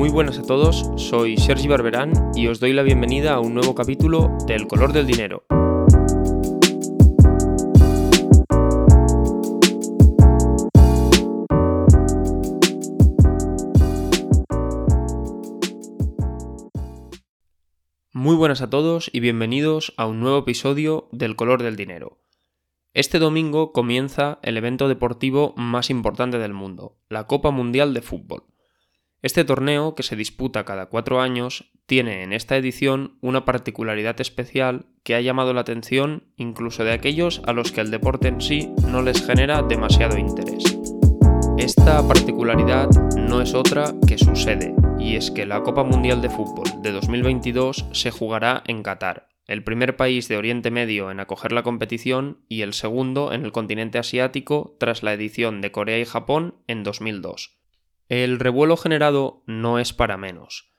Muy buenas a todos, soy Sergi Barberán y os doy la bienvenida a un nuevo capítulo de El color del dinero. Muy buenas a todos y bienvenidos a un nuevo episodio del color del dinero. Este domingo comienza el evento deportivo más importante del mundo, la Copa Mundial de Fútbol. Este torneo, que se disputa cada cuatro años, tiene en esta edición una particularidad especial que ha llamado la atención incluso de aquellos a los que el deporte en sí no les genera demasiado interés. Esta particularidad no es otra que su sede, y es que la Copa Mundial de Fútbol de 2022 se jugará en Qatar, el primer país de Oriente Medio en acoger la competición y el segundo en el continente asiático tras la edición de Corea y Japón en 2002. El revuelo generado no es para menos.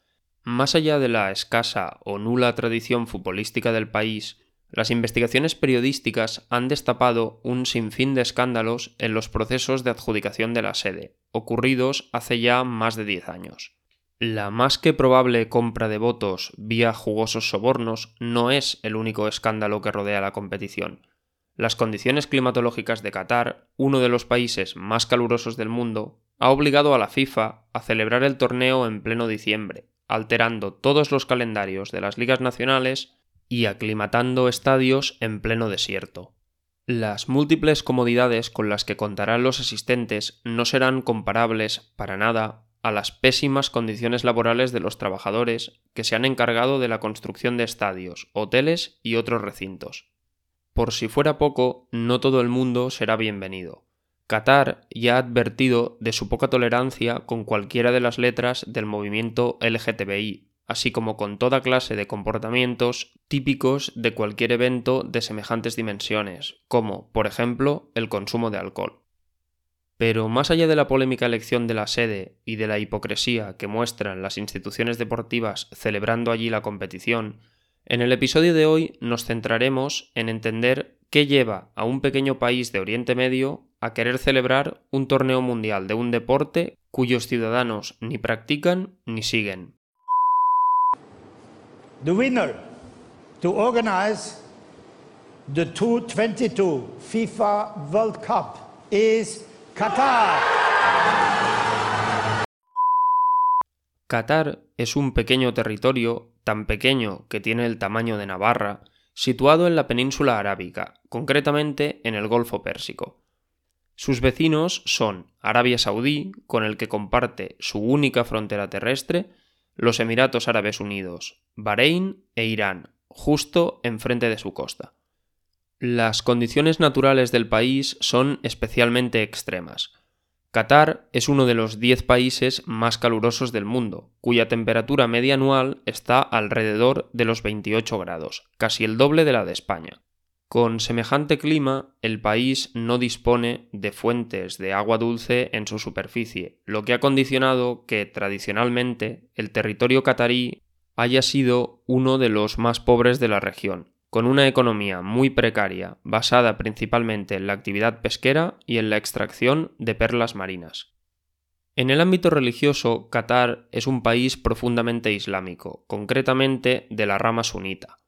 Más allá de la escasa o nula tradición futbolística del país, las investigaciones periodísticas han destapado un sinfín de escándalos en los procesos de adjudicación de la sede, ocurridos hace ya más de 10 años. La más que probable compra de votos vía jugosos sobornos no es el único escándalo que rodea la competición. Las condiciones climatológicas de Qatar, uno de los países más calurosos del mundo, ha obligado a la FIFA a celebrar el torneo en pleno diciembre, alterando todos los calendarios de las ligas nacionales y aclimatando estadios en pleno desierto. Las múltiples comodidades con las que contarán los asistentes no serán comparables para nada a las pésimas condiciones laborales de los trabajadores que se han encargado de la construcción de estadios, hoteles y otros recintos. Por si fuera poco, no todo el mundo será bienvenido. Qatar ya ha advertido de su poca tolerancia con cualquiera de las letras del movimiento LGTBI, así como con toda clase de comportamientos típicos de cualquier evento de semejantes dimensiones, como, por ejemplo, el consumo de alcohol. Pero más allá de la polémica elección de la sede y de la hipocresía que muestran las instituciones deportivas celebrando allí la competición, en el episodio de hoy nos centraremos en entender qué lleva a un pequeño país de Oriente Medio a querer celebrar un torneo mundial de un deporte cuyos ciudadanos ni practican ni siguen. The winner to organize the 2022 FIFA World Cup is Qatar. Qatar es un pequeño territorio, tan pequeño que tiene el tamaño de Navarra, situado en la península arábica, concretamente en el Golfo Pérsico. Sus vecinos son Arabia Saudí, con el que comparte su única frontera terrestre, los Emiratos Árabes Unidos, Bahrein e Irán, justo enfrente de su costa. Las condiciones naturales del país son especialmente extremas. Qatar es uno de los 10 países más calurosos del mundo, cuya temperatura media anual está alrededor de los 28 grados, casi el doble de la de España. Con semejante clima, el país no dispone de fuentes de agua dulce en su superficie, lo que ha condicionado que tradicionalmente el territorio catarí haya sido uno de los más pobres de la región, con una economía muy precaria basada principalmente en la actividad pesquera y en la extracción de perlas marinas. En el ámbito religioso, Qatar es un país profundamente islámico, concretamente de la rama sunita.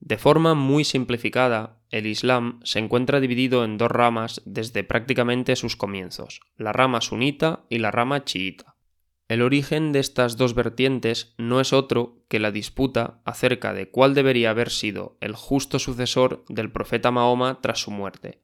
De forma muy simplificada, el Islam se encuentra dividido en dos ramas desde prácticamente sus comienzos, la rama sunita y la rama chiita. El origen de estas dos vertientes no es otro que la disputa acerca de cuál debería haber sido el justo sucesor del profeta Mahoma tras su muerte.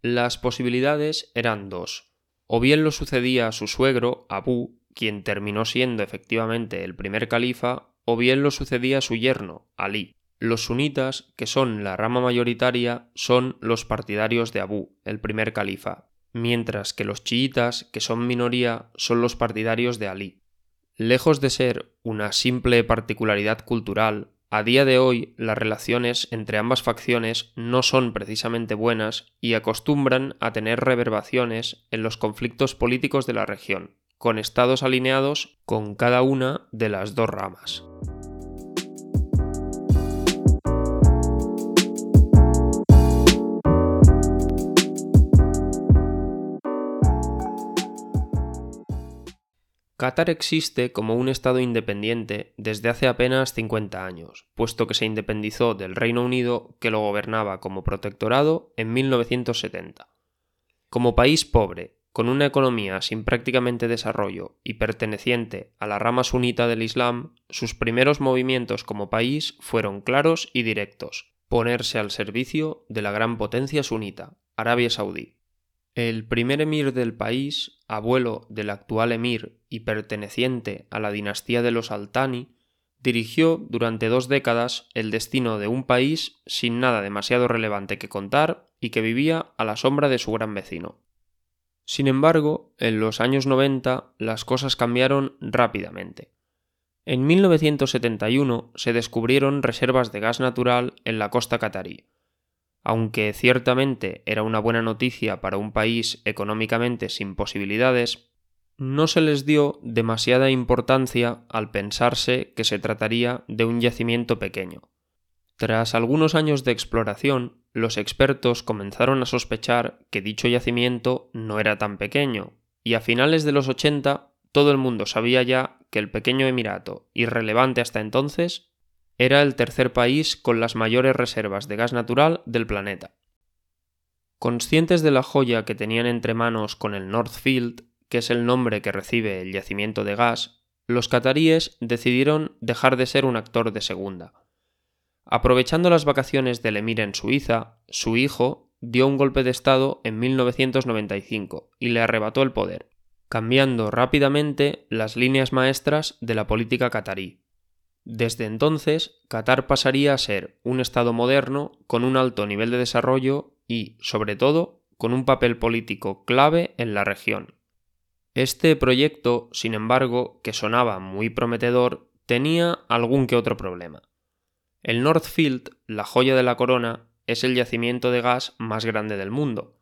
Las posibilidades eran dos. O bien lo sucedía a su suegro, Abu, quien terminó siendo efectivamente el primer califa, o bien lo sucedía a su yerno, Ali. Los sunitas, que son la rama mayoritaria, son los partidarios de Abu, el primer califa, mientras que los chiitas, que son minoría, son los partidarios de Ali. Lejos de ser una simple particularidad cultural, a día de hoy las relaciones entre ambas facciones no son precisamente buenas y acostumbran a tener reverbaciones en los conflictos políticos de la región, con estados alineados con cada una de las dos ramas. Qatar existe como un Estado independiente desde hace apenas 50 años, puesto que se independizó del Reino Unido que lo gobernaba como protectorado en 1970. Como país pobre, con una economía sin prácticamente desarrollo y perteneciente a la rama sunita del Islam, sus primeros movimientos como país fueron claros y directos, ponerse al servicio de la gran potencia sunita, Arabia Saudí. El primer emir del país, abuelo del actual emir y perteneciente a la dinastía de los Altani, dirigió durante dos décadas el destino de un país sin nada demasiado relevante que contar y que vivía a la sombra de su gran vecino. Sin embargo, en los años 90 las cosas cambiaron rápidamente. En 1971 se descubrieron reservas de gas natural en la costa catarí, aunque ciertamente era una buena noticia para un país económicamente sin posibilidades, no se les dio demasiada importancia al pensarse que se trataría de un yacimiento pequeño. Tras algunos años de exploración, los expertos comenzaron a sospechar que dicho yacimiento no era tan pequeño, y a finales de los 80 todo el mundo sabía ya que el pequeño emirato, irrelevante hasta entonces, era el tercer país con las mayores reservas de gas natural del planeta. Conscientes de la joya que tenían entre manos con el Northfield, que es el nombre que recibe el yacimiento de gas, los cataríes decidieron dejar de ser un actor de segunda. Aprovechando las vacaciones del emir en Suiza, su hijo dio un golpe de Estado en 1995 y le arrebató el poder, cambiando rápidamente las líneas maestras de la política catarí. Desde entonces, Qatar pasaría a ser un Estado moderno con un alto nivel de desarrollo y, sobre todo, con un papel político clave en la región. Este proyecto, sin embargo, que sonaba muy prometedor, tenía algún que otro problema. El Northfield, la joya de la corona, es el yacimiento de gas más grande del mundo.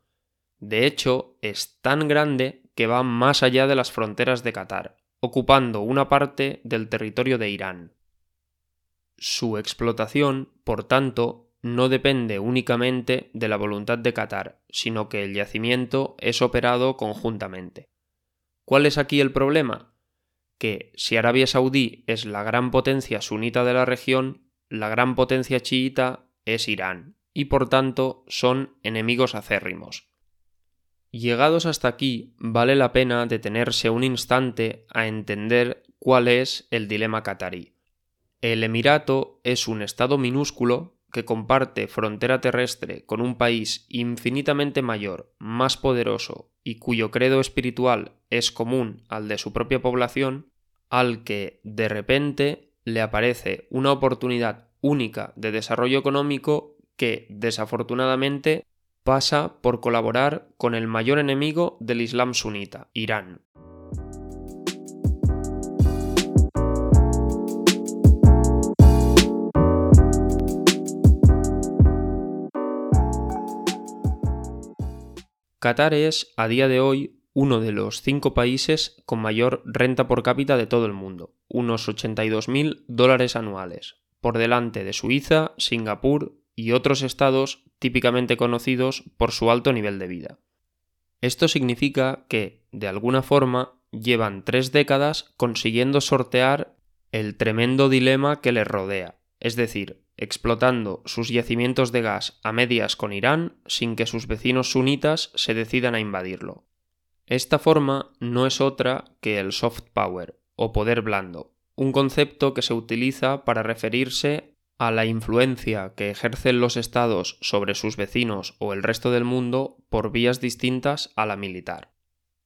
De hecho, es tan grande que va más allá de las fronteras de Qatar, ocupando una parte del territorio de Irán. Su explotación, por tanto, no depende únicamente de la voluntad de Qatar, sino que el yacimiento es operado conjuntamente. ¿Cuál es aquí el problema? Que si Arabia Saudí es la gran potencia sunita de la región, la gran potencia chiita es Irán, y por tanto son enemigos acérrimos. Llegados hasta aquí, vale la pena detenerse un instante a entender cuál es el dilema catarí. El Emirato es un estado minúsculo que comparte frontera terrestre con un país infinitamente mayor, más poderoso y cuyo credo espiritual es común al de su propia población, al que de repente le aparece una oportunidad única de desarrollo económico que, desafortunadamente, pasa por colaborar con el mayor enemigo del Islam sunita, Irán. Qatar es, a día de hoy, uno de los cinco países con mayor renta por cápita de todo el mundo, unos 82.000 dólares anuales, por delante de Suiza, Singapur y otros estados típicamente conocidos por su alto nivel de vida. Esto significa que, de alguna forma, llevan tres décadas consiguiendo sortear el tremendo dilema que les rodea, es decir, explotando sus yacimientos de gas a medias con Irán sin que sus vecinos sunitas se decidan a invadirlo. Esta forma no es otra que el soft power, o poder blando, un concepto que se utiliza para referirse a la influencia que ejercen los estados sobre sus vecinos o el resto del mundo por vías distintas a la militar.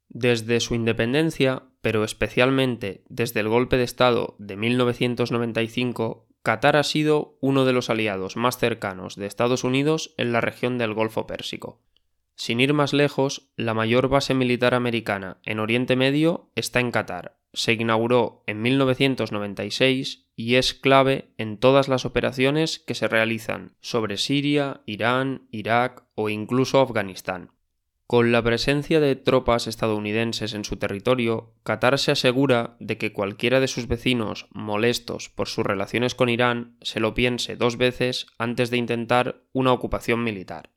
Desde su independencia, pero especialmente desde el golpe de Estado de 1995, Qatar ha sido uno de los aliados más cercanos de Estados Unidos en la región del Golfo Pérsico. Sin ir más lejos, la mayor base militar americana en Oriente Medio está en Qatar. Se inauguró en 1996 y es clave en todas las operaciones que se realizan sobre Siria, Irán, Irak o incluso Afganistán. Con la presencia de tropas estadounidenses en su territorio, Qatar se asegura de que cualquiera de sus vecinos molestos por sus relaciones con Irán se lo piense dos veces antes de intentar una ocupación militar.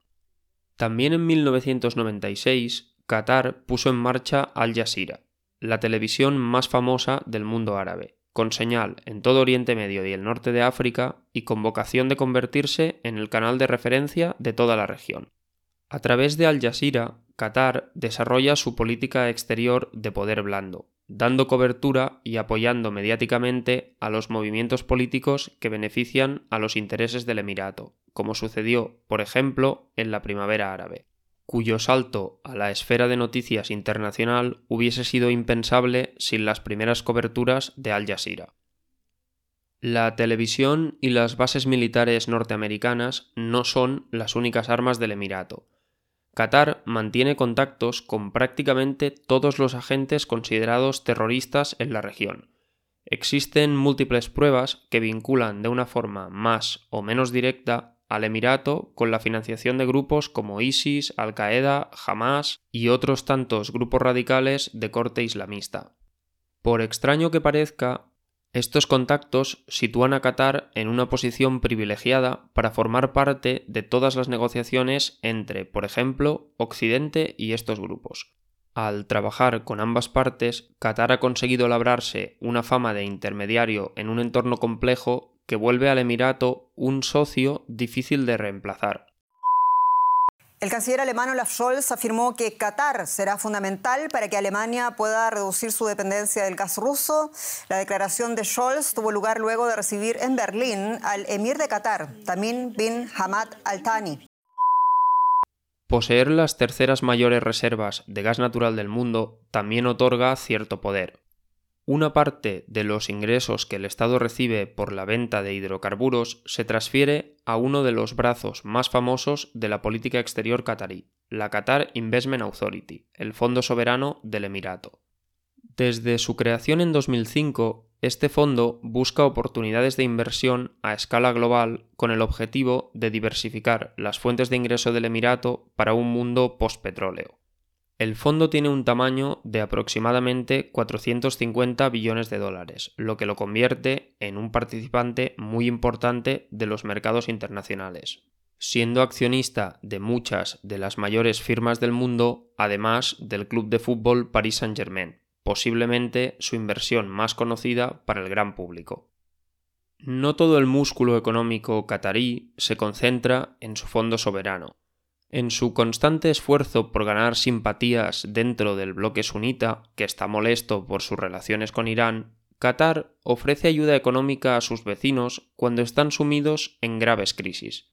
También en 1996, Qatar puso en marcha Al Jazeera, la televisión más famosa del mundo árabe, con señal en todo Oriente Medio y el norte de África y con vocación de convertirse en el canal de referencia de toda la región. A través de Al Jazeera, Qatar desarrolla su política exterior de poder blando, dando cobertura y apoyando mediáticamente a los movimientos políticos que benefician a los intereses del Emirato, como sucedió, por ejemplo, en la primavera árabe, cuyo salto a la esfera de noticias internacional hubiese sido impensable sin las primeras coberturas de Al Jazeera. La televisión y las bases militares norteamericanas no son las únicas armas del Emirato. Qatar mantiene contactos con prácticamente todos los agentes considerados terroristas en la región. Existen múltiples pruebas que vinculan de una forma más o menos directa al Emirato con la financiación de grupos como ISIS, Al-Qaeda, Hamas y otros tantos grupos radicales de corte islamista. Por extraño que parezca, estos contactos sitúan a Qatar en una posición privilegiada para formar parte de todas las negociaciones entre, por ejemplo, Occidente y estos grupos. Al trabajar con ambas partes, Qatar ha conseguido labrarse una fama de intermediario en un entorno complejo que vuelve al Emirato un socio difícil de reemplazar. El canciller alemán Olaf Scholz afirmó que Qatar será fundamental para que Alemania pueda reducir su dependencia del gas ruso. La declaración de Scholz tuvo lugar luego de recibir en Berlín al emir de Qatar, Tamim bin Hamad Al Thani. Poseer las terceras mayores reservas de gas natural del mundo también otorga cierto poder, una parte de los ingresos que el Estado recibe por la venta de hidrocarburos se transfiere a uno de los brazos más famosos de la política exterior catarí, la Qatar Investment Authority, el fondo soberano del Emirato. Desde su creación en 2005, este fondo busca oportunidades de inversión a escala global con el objetivo de diversificar las fuentes de ingreso del Emirato para un mundo postpetróleo. El fondo tiene un tamaño de aproximadamente 450 billones de dólares, lo que lo convierte en un participante muy importante de los mercados internacionales, siendo accionista de muchas de las mayores firmas del mundo, además del club de fútbol Paris Saint-Germain, posiblemente su inversión más conocida para el gran público. No todo el músculo económico catarí se concentra en su fondo soberano, en su constante esfuerzo por ganar simpatías dentro del bloque sunita, que está molesto por sus relaciones con Irán, Qatar ofrece ayuda económica a sus vecinos cuando están sumidos en graves crisis.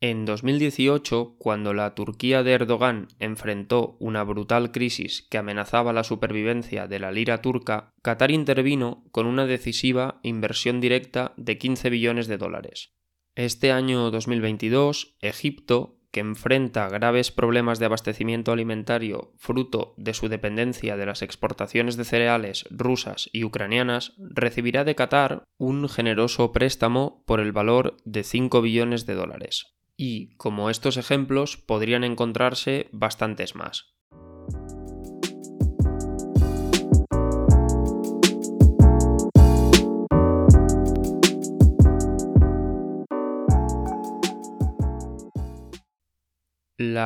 En 2018, cuando la Turquía de Erdogan enfrentó una brutal crisis que amenazaba la supervivencia de la lira turca, Qatar intervino con una decisiva inversión directa de 15 billones de dólares. Este año 2022, Egipto que enfrenta graves problemas de abastecimiento alimentario fruto de su dependencia de las exportaciones de cereales rusas y ucranianas, recibirá de Qatar un generoso préstamo por el valor de 5 billones de dólares. Y, como estos ejemplos, podrían encontrarse bastantes más.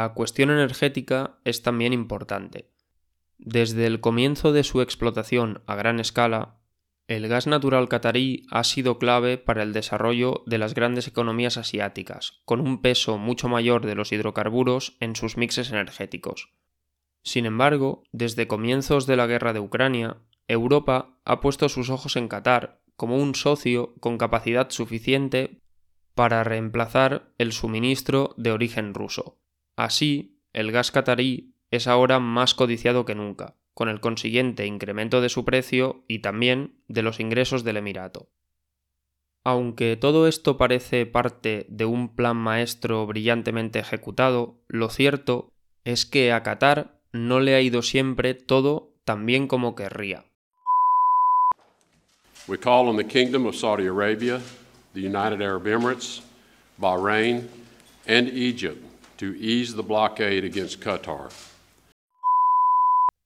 La cuestión energética es también importante. Desde el comienzo de su explotación a gran escala, el gas natural catarí ha sido clave para el desarrollo de las grandes economías asiáticas, con un peso mucho mayor de los hidrocarburos en sus mixes energéticos. Sin embargo, desde comienzos de la guerra de Ucrania, Europa ha puesto sus ojos en Qatar como un socio con capacidad suficiente para reemplazar el suministro de origen ruso. Así, el gas catarí es ahora más codiciado que nunca, con el consiguiente incremento de su precio y también de los ingresos del Emirato. Aunque todo esto parece parte de un plan maestro brillantemente ejecutado, lo cierto es que a Qatar no le ha ido siempre todo tan bien como querría. We call on the Kingdom of Saudi Arabia, the United Arab Emirates, Bahrain, and Egypt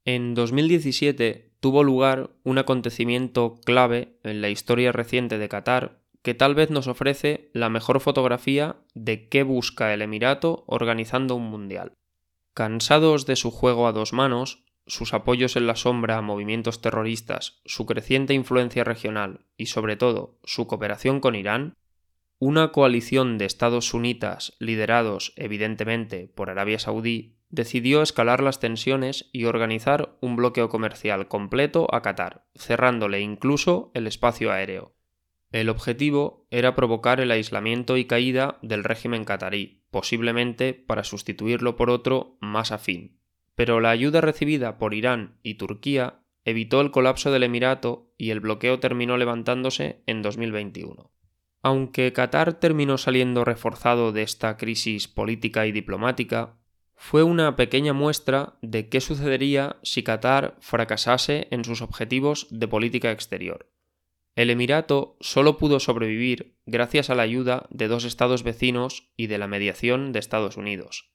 en 2017 tuvo lugar un acontecimiento clave en la historia reciente de Qatar que tal vez nos ofrece la mejor fotografía de qué busca el Emirato organizando un mundial. Cansados de su juego a dos manos, sus apoyos en la sombra a movimientos terroristas, su creciente influencia regional y sobre todo su cooperación con Irán, una coalición de estados sunitas liderados evidentemente por Arabia Saudí decidió escalar las tensiones y organizar un bloqueo comercial completo a Qatar, cerrándole incluso el espacio aéreo. El objetivo era provocar el aislamiento y caída del régimen qatarí, posiblemente para sustituirlo por otro más afín. Pero la ayuda recibida por Irán y Turquía evitó el colapso del Emirato y el bloqueo terminó levantándose en 2021. Aunque Qatar terminó saliendo reforzado de esta crisis política y diplomática, fue una pequeña muestra de qué sucedería si Qatar fracasase en sus objetivos de política exterior. El Emirato solo pudo sobrevivir gracias a la ayuda de dos estados vecinos y de la mediación de Estados Unidos.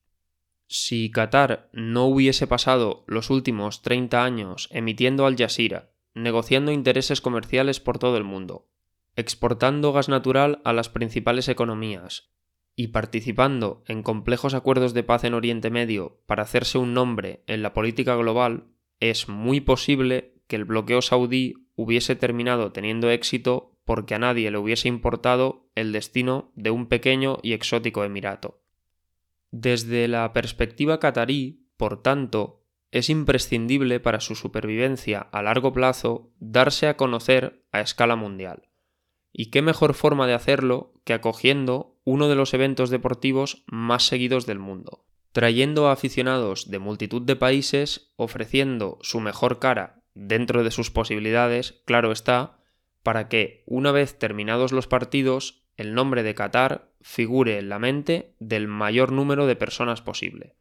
Si Qatar no hubiese pasado los últimos 30 años emitiendo Al Jazeera, negociando intereses comerciales por todo el mundo, exportando gas natural a las principales economías y participando en complejos acuerdos de paz en Oriente Medio para hacerse un nombre en la política global, es muy posible que el bloqueo saudí hubiese terminado teniendo éxito porque a nadie le hubiese importado el destino de un pequeño y exótico emirato. Desde la perspectiva catarí, por tanto, es imprescindible para su supervivencia a largo plazo darse a conocer a escala mundial. Y qué mejor forma de hacerlo que acogiendo uno de los eventos deportivos más seguidos del mundo, trayendo a aficionados de multitud de países, ofreciendo su mejor cara dentro de sus posibilidades, claro está, para que, una vez terminados los partidos, el nombre de Qatar figure en la mente del mayor número de personas posible.